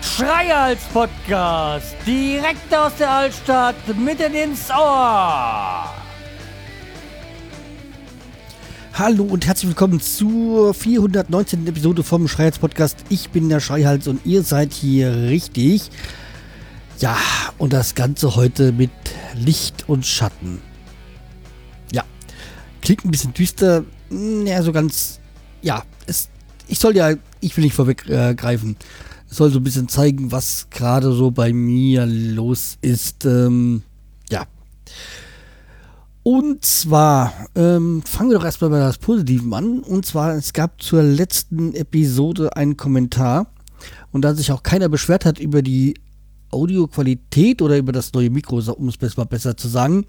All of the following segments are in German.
Schreihals Podcast, direkt aus der Altstadt, mitten ins Ohr. Hallo und herzlich willkommen zur 419. Episode vom Schreihals Podcast. Ich bin der Schreihals und ihr seid hier richtig. Ja, und das Ganze heute mit Licht und Schatten. Klingt ein bisschen düster. Ja, so ganz. Ja, es, ich soll ja, ich will nicht vorweggreifen. Äh, es soll so ein bisschen zeigen, was gerade so bei mir los ist. Ähm, ja. Und zwar ähm, fangen wir doch erstmal bei das Positiven an. Und zwar, es gab zur letzten Episode einen Kommentar. Und da sich auch keiner beschwert hat über die Audioqualität oder über das neue Mikro, um es mal besser zu sagen,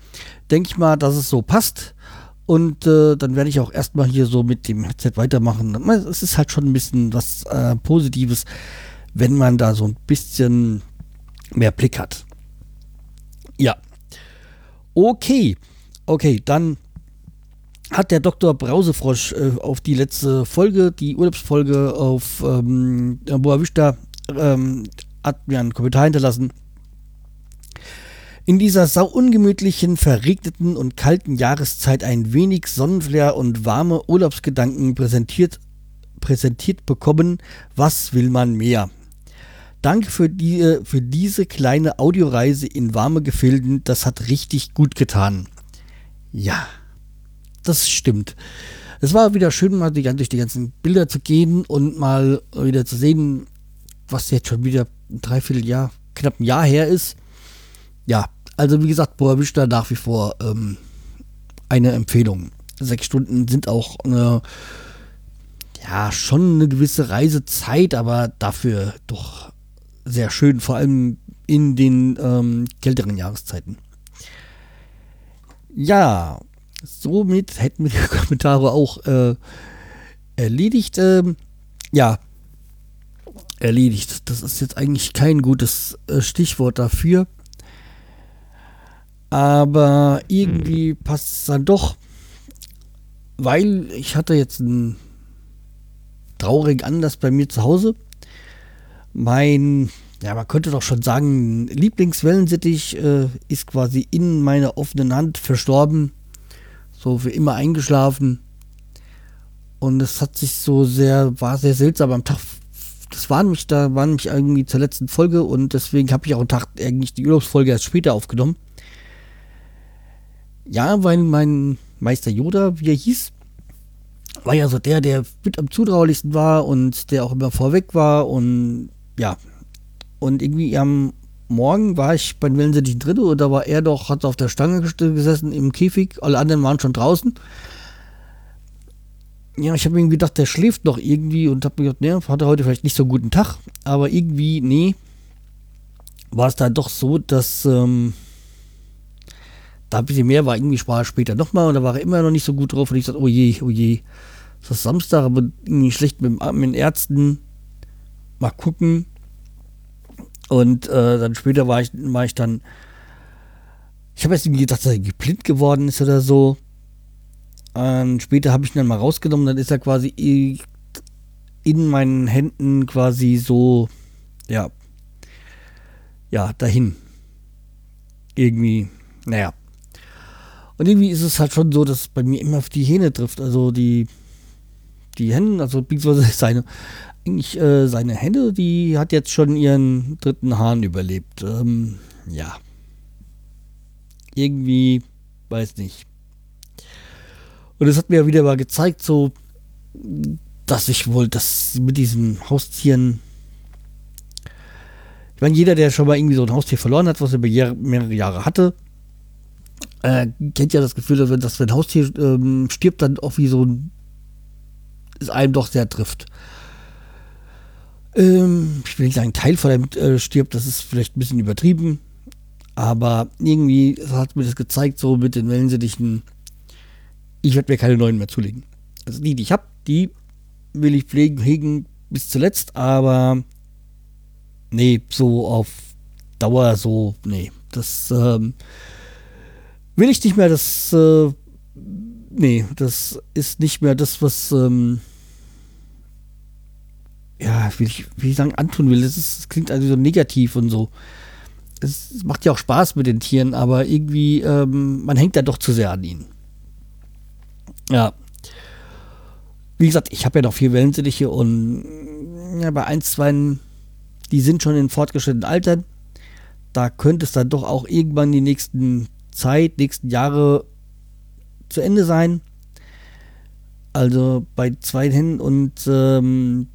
denke ich mal, dass es so passt. Und äh, dann werde ich auch erstmal hier so mit dem Headset weitermachen. Es ist halt schon ein bisschen was äh, Positives, wenn man da so ein bisschen mehr Blick hat. Ja. Okay. Okay, dann hat der Dr. Brausefrosch äh, auf die letzte Folge, die Urlaubsfolge auf ähm, Boa Vista, ähm, hat mir einen Kommentar hinterlassen. In dieser sau ungemütlichen, verregneten und kalten Jahreszeit ein wenig Sonnenflair und warme Urlaubsgedanken präsentiert, präsentiert bekommen. Was will man mehr? Danke für, die, für diese kleine Audioreise in warme Gefilden. Das hat richtig gut getan. Ja, das stimmt. Es war wieder schön, mal die, durch die ganzen Bilder zu gehen und mal wieder zu sehen, was jetzt schon wieder ein Dreivierteljahr, knapp ein Jahr her ist. Ja, also wie gesagt, Boa Vista nach wie vor ähm, eine Empfehlung. Sechs Stunden sind auch eine, ja, schon eine gewisse Reisezeit, aber dafür doch sehr schön, vor allem in den ähm, kälteren Jahreszeiten. Ja, somit hätten wir die Kommentare auch äh, erledigt. Ähm, ja, erledigt. Das ist jetzt eigentlich kein gutes äh, Stichwort dafür. Aber irgendwie passt es dann doch, weil ich hatte jetzt einen traurigen Anlass bei mir zu Hause. Mein, ja, man könnte doch schon sagen, Lieblingswellensittich äh, ist quasi in meiner offenen Hand verstorben. So für immer eingeschlafen. Und es hat sich so sehr, war sehr seltsam am Tag. Das war nämlich, da war nämlich irgendwie zur letzten Folge und deswegen habe ich auch einen Tag eigentlich die Urlaubsfolge erst später aufgenommen. Ja, weil mein Meister Yoda, wie er hieß, war ja so der, der mit am zutraulichsten war und der auch immer vorweg war und ja. Und irgendwie am Morgen war ich beim Wellensittichen drin und da war er doch, hat auf der Stange gesessen im Käfig, alle anderen waren schon draußen. Ja, ich habe irgendwie gedacht, der schläft noch irgendwie und habe mir gedacht, ne, hat er heute vielleicht nicht so einen guten Tag, aber irgendwie, nee, war es dann doch so, dass ähm, da ein bisschen mehr war, irgendwie war er später nochmal und da war er immer noch nicht so gut drauf und ich sagte, oh je, oh je, das ist Samstag, aber irgendwie schlecht mit, mit den Ärzten, mal gucken. Und äh, dann später war ich, war ich dann, ich habe jetzt irgendwie gedacht, dass er blind geworden ist oder so. Und später habe ich ihn dann mal rausgenommen, dann ist er quasi in meinen Händen quasi so, ja, ja, dahin. Irgendwie, naja. Und irgendwie ist es halt schon so, dass es bei mir immer auf die Hähne trifft. Also die, die Hände, also beziehungsweise seine, eigentlich äh, seine Hände, die hat jetzt schon ihren dritten Hahn überlebt. Ähm, ja. Irgendwie, weiß nicht. Und es hat mir wieder mal gezeigt, so, dass ich wohl das mit diesen Haustieren. Ich meine, jeder, der schon mal irgendwie so ein Haustier verloren hat, was er über mehrere Jahre hatte, äh, kennt ja das Gefühl, dass wenn, dass wenn ein Haustier ähm, stirbt, dann auch wie so ein. es einem doch sehr trifft. Ähm, ich will nicht sagen, ein Teil von einem äh, stirbt, das ist vielleicht ein bisschen übertrieben. Aber irgendwie hat mir das gezeigt, so mit den Wellensittichen. Ich werde mir keine neuen mehr zulegen. Also die, die ich habe, die will ich pflegen, hegen bis zuletzt, aber nee, so auf Dauer so, nee, das ähm, will ich nicht mehr. Das äh, nee, das ist nicht mehr das, was, ähm, ja, wie ich, wie ich sagen, antun will. Das, ist, das klingt also so negativ und so. Es, macht ja auch Spaß mit den Tieren, aber irgendwie, ähm, man hängt da doch zu sehr an ihnen. Ja. Wie gesagt, ich habe ja noch vier Wellensittiche und ja, bei ein, zwei, die sind schon in fortgeschrittenen Altern. Da könnte es dann doch auch irgendwann die nächsten Zeit, nächsten Jahre zu Ende sein. Also bei zwei Hennen und ähm,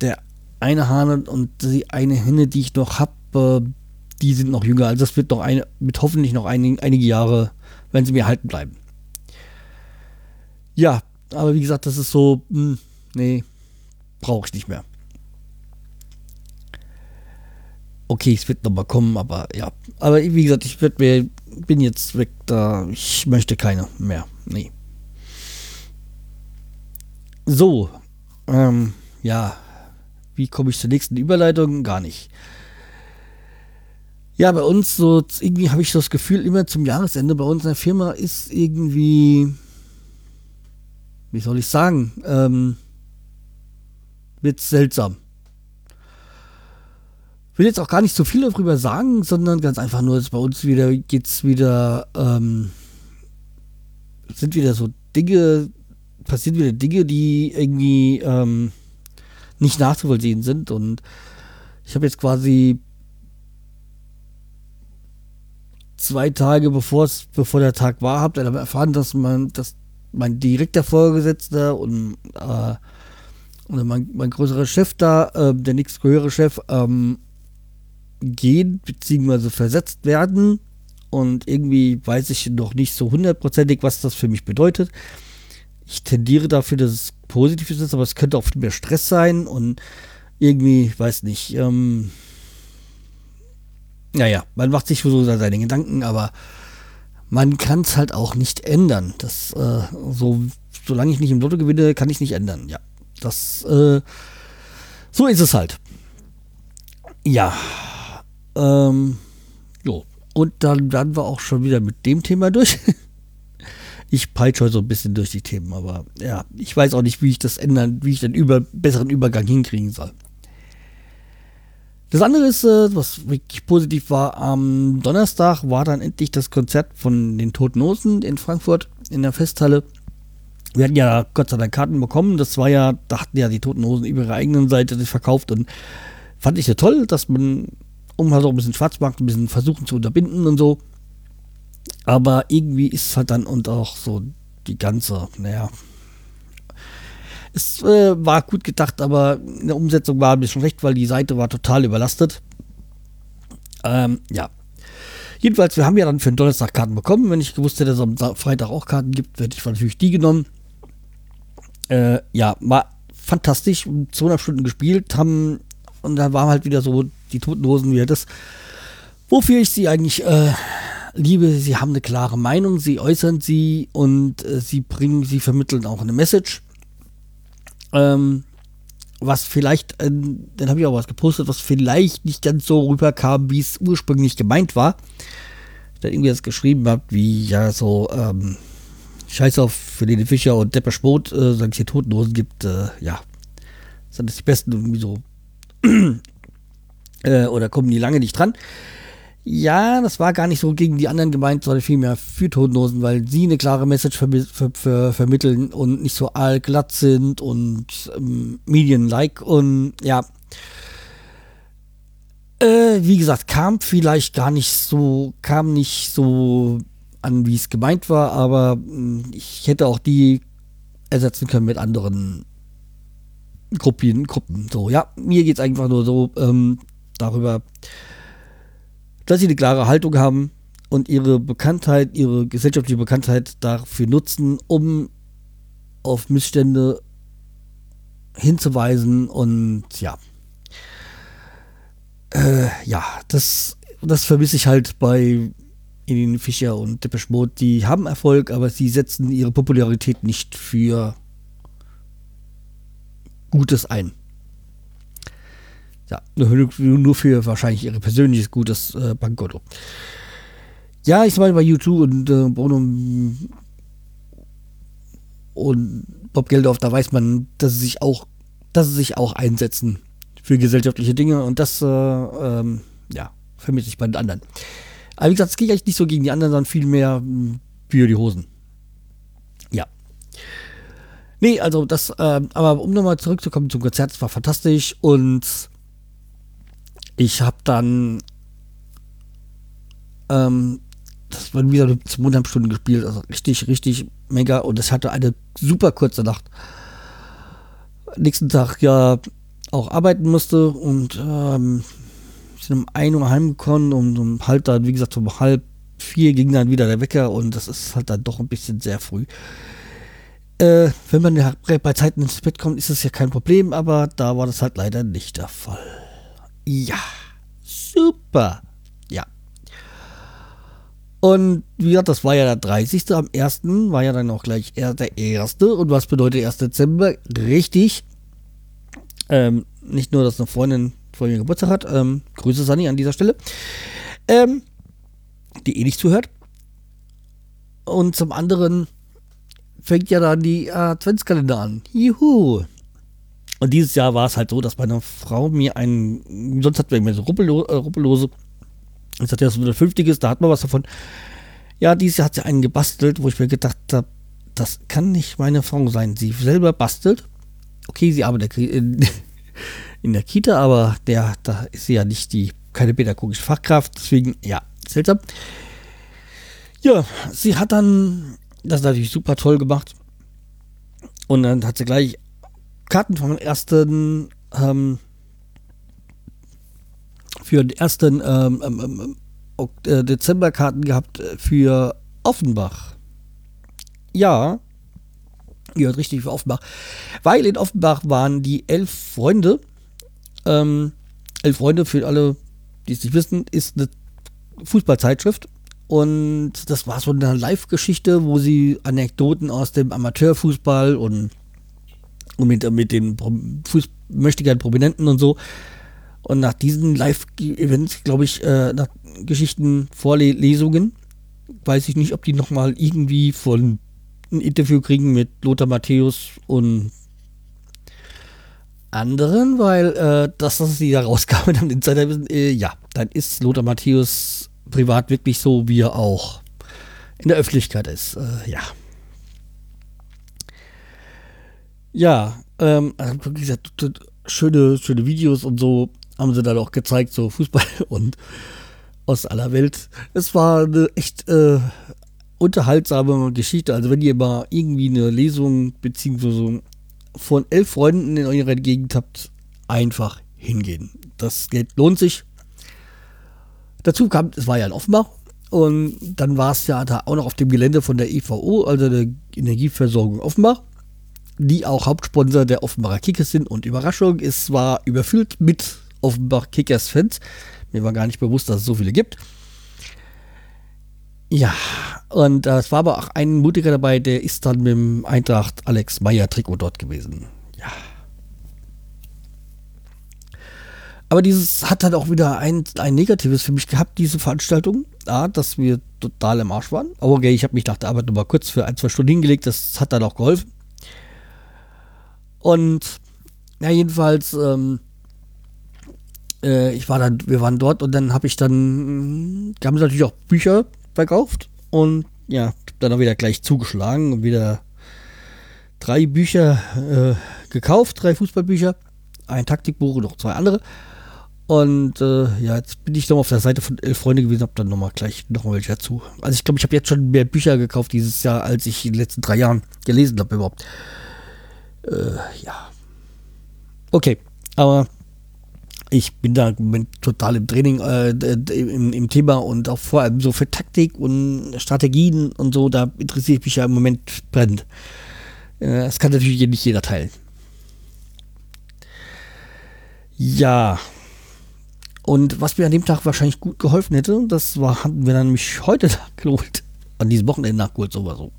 der eine Hahn und die eine Henne, die ich noch habe, äh, die sind noch jünger. Also das wird noch eine, mit hoffentlich noch ein, einige Jahre, wenn sie mir halten bleiben. Ja, aber wie gesagt, das ist so, mh, hm, nee, brauche ich nicht mehr. Okay, es wird nochmal kommen, aber ja. Aber wie gesagt, ich werd mir, bin jetzt weg da. Ich möchte keine mehr. Nee. So. Ähm, ja. Wie komme ich zur nächsten Überleitung? Gar nicht. Ja, bei uns so, irgendwie habe ich das Gefühl, immer zum Jahresende bei uns in der Firma ist irgendwie, wie soll ich sagen, ähm, wird seltsam will jetzt auch gar nicht so viel darüber sagen, sondern ganz einfach nur, dass bei uns wieder geht's wieder, ähm, sind wieder so Dinge, passieren wieder Dinge, die irgendwie ähm, nicht nachzuvollziehen sind. Und ich habe jetzt quasi zwei Tage bevor bevor der Tag war, habt ihr erfahren, dass man, dass mein direkter Vorgesetzter und äh, und mein, mein größerer Chef da, äh, der nächsthöhere Chef, ähm, gehen bzw. versetzt werden. Und irgendwie weiß ich noch nicht so hundertprozentig, was das für mich bedeutet. Ich tendiere dafür, dass es positiv ist, aber es könnte auch mehr Stress sein und irgendwie, weiß nicht, ähm, naja, man macht sich so seine Gedanken, aber man kann es halt auch nicht ändern. Das, äh, so, solange ich nicht im Lotto gewinne, kann ich nicht ändern. Ja, das, äh, so ist es halt. Ja, ähm, jo. Und dann werden wir auch schon wieder mit dem Thema durch. ich peitsche heute so ein bisschen durch die Themen, aber ja, ich weiß auch nicht, wie ich das ändern, wie ich den über, besseren Übergang hinkriegen soll. Das andere ist, äh, was wirklich positiv war, am Donnerstag war dann endlich das Konzert von den Toten Hosen in Frankfurt in der Festhalle. Wir hatten ja Gott sei Dank Karten bekommen. Das war ja, da hatten ja die Toten Hosen über ihre eigenen Seite verkauft und fand ich ja toll, dass man um halt auch ein bisschen Schwarzmarkt ein bisschen versuchen zu unterbinden und so. Aber irgendwie ist halt dann und auch so die ganze, naja. Es äh, war gut gedacht, aber in der Umsetzung war ein bisschen schlecht, weil die Seite war total überlastet. Ähm, ja. Jedenfalls, wir haben ja dann für den Donnerstag Karten bekommen. Wenn ich gewusst hätte, dass es am Freitag auch Karten gibt, hätte ich natürlich die genommen. Äh, ja, war fantastisch. 200 Stunden gespielt, haben und da war halt wieder so die Toten Hosen wieder das, wofür ich sie eigentlich äh, liebe. Sie haben eine klare Meinung, sie äußern sie und äh, sie bringen, sie vermitteln auch eine Message. Ähm, was vielleicht, äh, dann habe ich auch was gepostet, was vielleicht nicht ganz so rüberkam, wie es ursprünglich gemeint war. Da irgendwie das geschrieben habe, wie ja so, ähm, Scheiß auf für den Fischer und Depper Spot, äh, solange es hier Totenhosen gibt, äh, ja, sind das die besten irgendwie so äh, oder kommen die lange nicht dran. Ja, das war gar nicht so gegen die anderen gemeint, sondern vielmehr für Totenhosen, weil sie eine klare Message ver ver ver vermitteln und nicht so allglatt sind und ähm, Medien-like und ja. Äh, wie gesagt, kam vielleicht gar nicht so, kam nicht so an, wie es gemeint war, aber hm, ich hätte auch die ersetzen können mit anderen Gruppen, Gruppen. So, ja, mir geht es einfach nur so ähm, darüber, dass sie eine klare Haltung haben und ihre Bekanntheit, ihre gesellschaftliche Bekanntheit dafür nutzen, um auf Missstände hinzuweisen und ja. Äh, ja, das, das vermisse ich halt bei Edin Fischer und Depeche Mode. Die haben Erfolg, aber sie setzen ihre Popularität nicht für Gutes ein. Ja, nur für wahrscheinlich ihre persönliches gutes äh, Bankkonto. Ja, ich meine bei YouTube und äh, Bono und Bob Geldorf, da weiß man, dass sie sich auch, dass sie sich auch einsetzen für gesellschaftliche Dinge und das, äh, ähm, ja, vermisse ich bei den anderen. Aber wie gesagt, es geht eigentlich nicht so gegen die anderen, sondern vielmehr hm, für die Hosen. Ja. Nee, also das, äh, aber um nochmal zurückzukommen zum Konzert, es war fantastisch und ich habe dann, ähm, das waren wieder zweieinhalb Stunden gespielt, also richtig, richtig mega und es hatte eine super kurze Nacht. Nächsten Tag ja auch arbeiten musste und ähm, sind um 1 Uhr heimgekommen und um halt dann, wie gesagt, um halb vier ging dann wieder der Wecker und das ist halt dann doch ein bisschen sehr früh. Äh, wenn man bei Zeiten ins Bett kommt, ist das ja kein Problem, aber da war das halt leider nicht der Fall. Ja, super. Ja. Und wie gesagt, das war ja der 30. Am 1. war ja dann auch gleich der 1. Und was bedeutet 1. Dezember? Richtig. Ähm, nicht nur, dass eine Freundin vor mir Geburtstag hat. Ähm, Grüße Sani an dieser Stelle. Ähm, die eh nicht zuhört. Und zum anderen fängt ja dann die Adventskalender an. Juhu. Und dieses Jahr war es halt so, dass meine Frau mir einen, sonst wir immer so Ruppello äh, Ruppellose. Jetzt hat er so eine 50 da hat man was davon. Ja, dieses Jahr hat sie einen gebastelt, wo ich mir gedacht habe, das kann nicht meine Frau sein. Sie selber bastelt. Okay, sie arbeitet in, in der Kita, aber der, da ist sie ja nicht die, keine pädagogische Fachkraft. Deswegen, ja, seltsam. Ja, sie hat dann das natürlich super toll gemacht. Und dann hat sie gleich Karten vom ersten ähm, für den ersten ähm, ähm, ähm äh, Dezemberkarten gehabt für Offenbach. Ja, ihr hört richtig für Offenbach. Weil in Offenbach waren die elf Freunde. Ähm, elf Freunde für alle, die es nicht wissen, ist eine Fußballzeitschrift. Und das war so eine Live-Geschichte, wo sie Anekdoten aus dem Amateurfußball und und mit, mit den Fuß möchtegern Prominenten und so. Und nach diesen Live-Events, glaube ich, äh, nach Geschichten, Vorlesungen, weiß ich nicht, ob die nochmal irgendwie von ein Interview kriegen mit Lothar Matthäus und anderen, weil äh, das, was sie da rauskamen am Insider wissen, äh, ja, dann ist Lothar Matthäus privat wirklich so, wie er auch in der Öffentlichkeit ist. Äh, ja. Ja, ähm, wie gesagt, schöne, schöne Videos und so haben sie dann auch gezeigt, so Fußball und aus aller Welt. Es war eine echt äh, unterhaltsame Geschichte. Also wenn ihr mal irgendwie eine Lesung beziehungsweise von elf Freunden in eurer Gegend habt, einfach hingehen. Das Geld lohnt sich. Dazu kam, es war ja in Offenbach und dann war es ja da auch noch auf dem Gelände von der EVO, also der Energieversorgung Offenbach die auch Hauptsponsor der Offenbacher Kickers sind. Und Überraschung, es war überfüllt mit Offenbach Kickers-Fans. Mir war gar nicht bewusst, dass es so viele gibt. Ja, und es war aber auch ein Mutiger dabei, der ist dann mit dem Eintracht Alex Meyer Trikot dort gewesen. Ja. Aber dieses hat halt auch wieder ein, ein Negatives für mich gehabt, diese Veranstaltung. A, dass wir total im Arsch waren. Aber okay, ich habe mich nach der Arbeit nochmal kurz für ein, zwei Stunden hingelegt. Das hat dann auch geholfen. Und ja, jedenfalls, ähm, äh, ich war dann, wir waren dort und dann habe ich dann, da haben natürlich auch Bücher verkauft und ja, dann auch wieder gleich zugeschlagen und wieder drei Bücher äh, gekauft, drei Fußballbücher, ein Taktikbuch und noch zwei andere. Und äh, ja, jetzt bin ich noch auf der Seite von Elf Freunde gewesen, habe dann nochmal gleich noch welche dazu. Also ich glaube, ich habe jetzt schon mehr Bücher gekauft dieses Jahr, als ich in den letzten drei Jahren gelesen habe überhaupt. Äh, ja. Okay, aber ich bin da total im Training, äh, im, im, Thema und auch vor allem so für Taktik und Strategien und so, da interessiere ich mich ja im Moment brennend. Äh, das kann natürlich nicht jeder teilen. Ja. Und was mir an dem Tag wahrscheinlich gut geholfen hätte, das war, hatten wir dann nämlich heute nachgeholt. An diesem Wochenende nachgeholt, sowieso.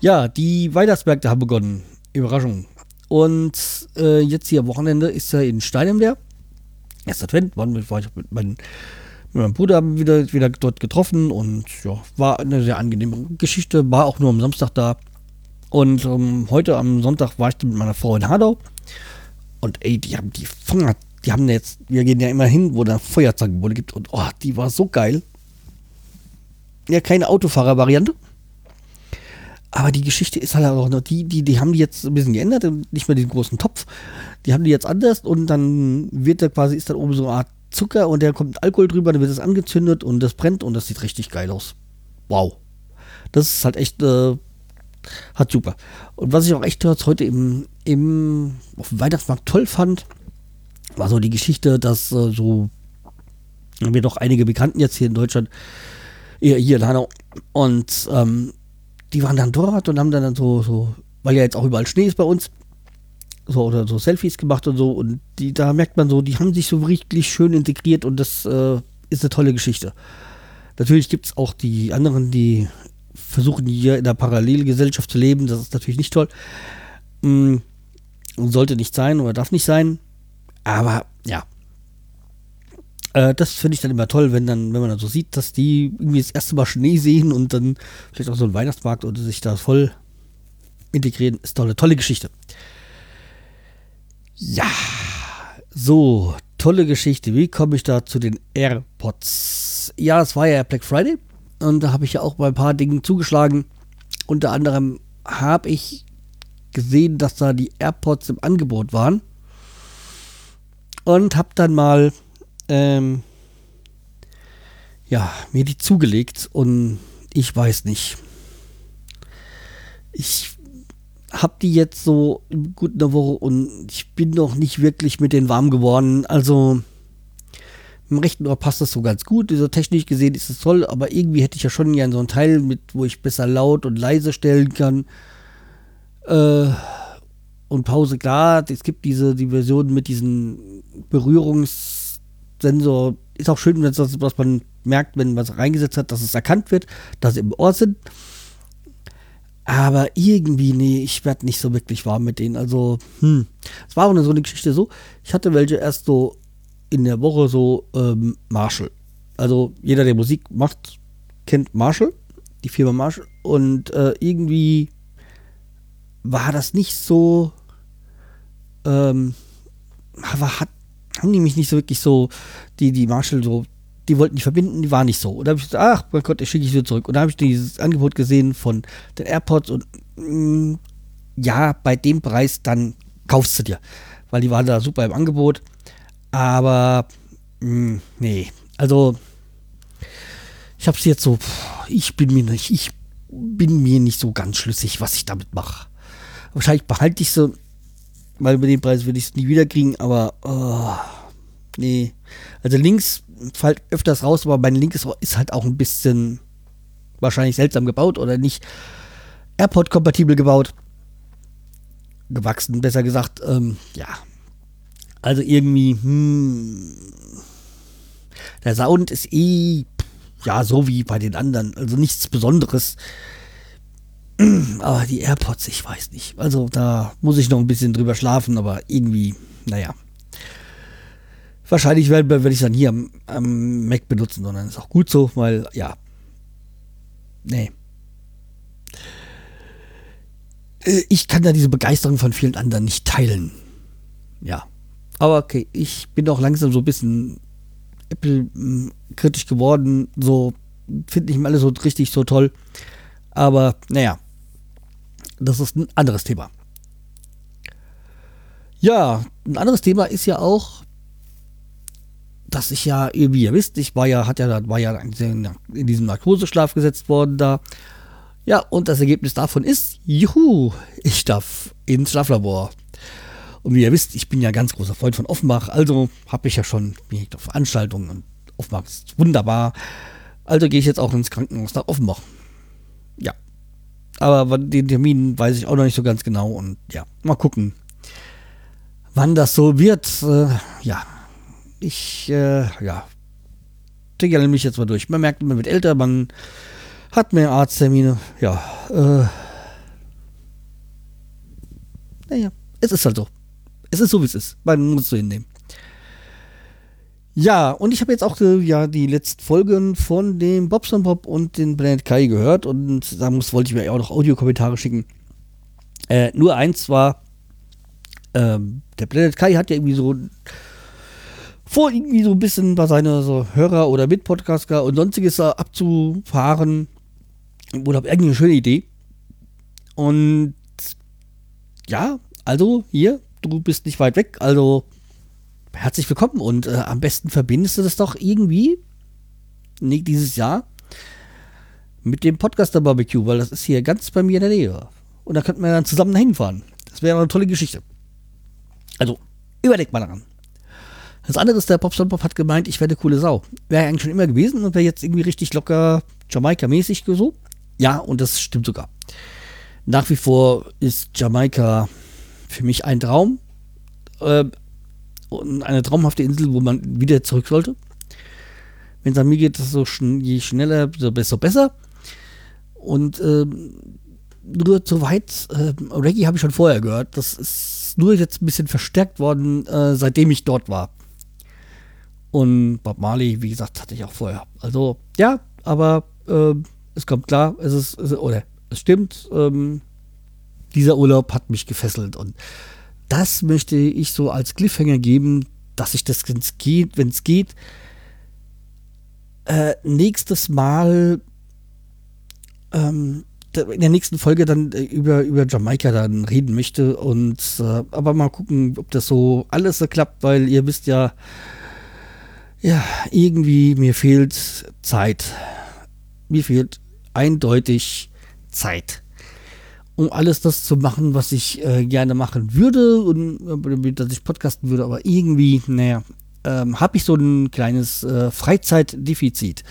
Ja, die Weihnachtsmärkte haben begonnen. Überraschung. Und äh, jetzt hier Wochenende ist ja in Steinem der. Erst Advent, war ich mit, mein, mit meinem Bruder haben wieder, wieder dort getroffen und ja, war eine sehr angenehme Geschichte. War auch nur am Samstag da. Und ähm, heute am Sonntag war ich mit meiner Frau in Hadau. Und ey, die haben die Feuer, die haben jetzt, wir gehen ja immer hin, wo da Feuerzangenbowle gibt. Und oh, die war so geil. Ja, keine Autofahrer-Variante. Aber die Geschichte ist halt auch noch die, die, die haben die jetzt ein bisschen geändert, nicht mehr den großen Topf. Die haben die jetzt anders und dann wird da quasi, ist dann oben so eine Art Zucker und da kommt Alkohol drüber, dann wird es angezündet und das brennt und das sieht richtig geil aus. Wow. Das ist halt echt, äh, hat super. Und was ich auch echt heute im, im, auf dem Weihnachtsmarkt toll fand, war so die Geschichte, dass äh, so, haben wir doch einige Bekannten jetzt hier in Deutschland, hier, hier in Hanau, und ähm, die waren dann dort und haben dann so, so, weil ja jetzt auch überall Schnee ist bei uns, so oder so Selfies gemacht und so und die, da merkt man so, die haben sich so richtig schön integriert und das äh, ist eine tolle Geschichte. Natürlich gibt es auch die anderen, die versuchen hier in der Parallelgesellschaft zu leben, das ist natürlich nicht toll. Mm, sollte nicht sein oder darf nicht sein. Aber ja, äh, das finde ich dann immer toll, wenn dann, wenn man dann so sieht, dass die irgendwie das erste Mal Schnee sehen und dann vielleicht auch so ein Weihnachtsmarkt oder sich da voll integrieren, ist tolle, tolle Geschichte. Ja, so, tolle Geschichte. Wie komme ich da zu den AirPods? Ja, es war ja Black Friday und da habe ich ja auch bei ein paar Dingen zugeschlagen. Unter anderem habe ich gesehen, dass da die AirPods im Angebot waren und habe dann mal ähm, ja, mir die zugelegt und ich weiß nicht. Ich habe die jetzt so gut eine Woche und ich bin noch nicht wirklich mit denen warm geworden. Also im rechten Ohr passt das so ganz gut. Dieser technisch gesehen ist es toll, aber irgendwie hätte ich ja schon gern so ein Teil mit, wo ich besser laut und leise stellen kann. Äh, und Pause, klar, es gibt diese die Version mit diesen Berührungs- Sensor ist auch schön, dass man merkt, wenn man es reingesetzt hat, dass es erkannt wird, dass sie im Ohr sind. Aber irgendwie, nee, ich werde nicht so wirklich warm mit denen. Also, hm. Es war auch eine, so eine Geschichte so. Ich hatte welche erst so in der Woche so ähm, Marshall. Also, jeder, der Musik macht, kennt Marshall, die Firma Marshall. Und äh, irgendwie war das nicht so. Ähm, aber hat haben die mich nicht so wirklich so, die, die Marshall so, die wollten nicht verbinden, die waren nicht so. Und da habe ich gesagt, ach mein Gott, ich schicke ich wieder zurück. Und da habe ich dieses Angebot gesehen von den AirPods und mh, mm, ja, bei dem Preis, dann kaufst du dir. Weil die waren da super im Angebot. Aber mh, mm, nee, also ich habe es jetzt so, ich bin mir nicht, ich bin mir nicht so ganz schlüssig, was ich damit mache. Wahrscheinlich behalte ich sie weil über den Preis würde ich es nie wieder kriegen, aber oh, nee. Also links fällt öfters raus, aber mein linkes ist halt auch ein bisschen wahrscheinlich seltsam gebaut oder nicht AirPod-kompatibel gebaut. Gewachsen, besser gesagt. Ähm, ja. Also irgendwie, hm, der Sound ist eh, ja, so wie bei den anderen. Also nichts Besonderes. Aber die AirPods, ich weiß nicht. Also da muss ich noch ein bisschen drüber schlafen, aber irgendwie, naja. Wahrscheinlich werde, werde ich dann hier am, am Mac benutzen, sondern ist auch gut so, weil, ja. Nee. Äh, ich kann da diese Begeisterung von vielen anderen nicht teilen. Ja. Aber okay, ich bin auch langsam so ein bisschen Apple-kritisch hm, geworden. So finde ich mal alles so richtig so toll. Aber naja, das ist ein anderes Thema. Ja, ein anderes Thema ist ja auch, dass ich ja, wie ihr wisst, ich war ja, hat ja, war ja in diesem Narkoseschlaf gesetzt worden da. Ja, und das Ergebnis davon ist, juhu, ich darf ins Schlaflabor. Und wie ihr wisst, ich bin ja ganz großer Freund von Offenbach, also habe ich ja schon auf Veranstaltungen und Offenbach ist wunderbar. Also gehe ich jetzt auch ins Krankenhaus nach Offenbach. Aber den Termin weiß ich auch noch nicht so ganz genau. Und ja, mal gucken, wann das so wird. Äh, ja, ich, äh, ja, tigere mich jetzt mal durch. Man merkt, man wird älter, man hat mehr Arzttermine. Ja, äh, naja, es ist halt so. Es ist so, wie es ist. Man muss so hinnehmen. Ja, und ich habe jetzt auch äh, ja die letzten Folgen von dem Bobson Bob und den Planet Kai gehört und da muss, wollte ich mir auch noch Audiokommentare schicken. Äh, nur eins war, ähm, der Planet Kai hat ja irgendwie so vor, irgendwie so ein bisschen bei seine so Hörer oder Mitpodcaster und sonstiges abzufahren. Oder habe irgendeine schöne Idee. Und ja, also hier, du bist nicht weit weg, also herzlich willkommen und äh, am besten verbindest du das doch irgendwie nicht dieses Jahr mit dem Podcaster Barbecue, weil das ist hier ganz bei mir in der Nähe. Und da könnten wir dann zusammen hinfahren. Das wäre eine tolle Geschichte. Also, überleg mal daran. Das andere ist, der Popstar hat gemeint, ich eine coole Sau. Wäre eigentlich schon immer gewesen und wäre jetzt irgendwie richtig locker Jamaika-mäßig so. Ja, und das stimmt sogar. Nach wie vor ist Jamaika für mich ein Traum. Äh, und eine traumhafte Insel, wo man wieder zurück sollte. Wenn es an mir geht, so schn je schneller, desto besser. Und ähm, nur zu weit, äh, Reggae habe ich schon vorher gehört. Das ist nur jetzt ein bisschen verstärkt worden, äh, seitdem ich dort war. Und Bob Marley, wie gesagt, hatte ich auch vorher. Also, ja, aber äh, es kommt klar, es ist, es, oder es stimmt, ähm, dieser Urlaub hat mich gefesselt und das möchte ich so als Cliffhanger geben, dass ich das, wenn es geht, wenn geht, äh, nächstes Mal ähm, in der nächsten Folge dann äh, über, über Jamaika dann reden möchte und äh, aber mal gucken, ob das so alles so klappt, weil ihr wisst ja, ja, irgendwie mir fehlt Zeit. Mir fehlt eindeutig Zeit um alles das zu machen, was ich äh, gerne machen würde und äh, dass ich podcasten würde, aber irgendwie, naja, ähm, habe ich so ein kleines äh, Freizeitdefizit.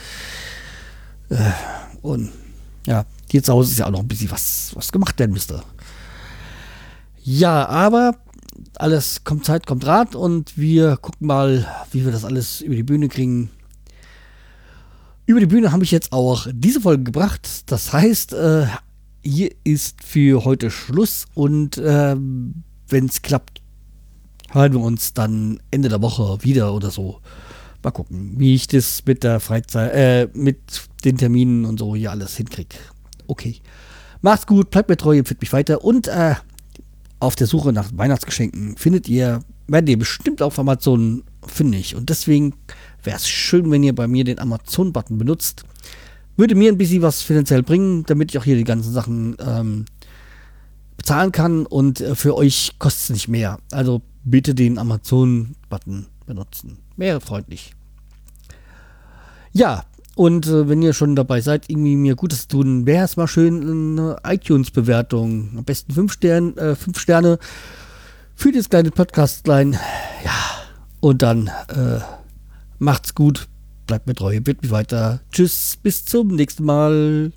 Äh, und ja, hier zu Hause ist ja auch noch ein bisschen was, was gemacht werden müsste. Ja, aber alles kommt Zeit, kommt Rat und wir gucken mal, wie wir das alles über die Bühne kriegen. Über die Bühne habe ich jetzt auch diese Folge gebracht. Das heißt, äh, hier ist für heute Schluss und äh, wenn es klappt, hören wir uns dann Ende der Woche wieder oder so. Mal gucken, wie ich das mit der Freizeit, äh, mit den Terminen und so hier alles hinkriege. Okay. Macht's gut, bleibt mir treu, empfiehlt mich weiter und äh, auf der Suche nach Weihnachtsgeschenken findet ihr, werdet ihr bestimmt auf Amazon fündig. Und deswegen wäre es schön, wenn ihr bei mir den Amazon-Button benutzt würde mir ein bisschen was finanziell bringen, damit ich auch hier die ganzen Sachen ähm, bezahlen kann und äh, für euch kostet es nicht mehr. Also bitte den Amazon-Button benutzen. Wäre freundlich. Ja, und äh, wenn ihr schon dabei seid, irgendwie mir Gutes tun, wäre es mal schön eine iTunes-Bewertung. Am besten 5 Sterne, äh, fünf Sterne für das kleine Podcast-Line. Ja, und dann äh, macht's gut bleibt mir treu, bitte weiter. Tschüss, bis zum nächsten Mal.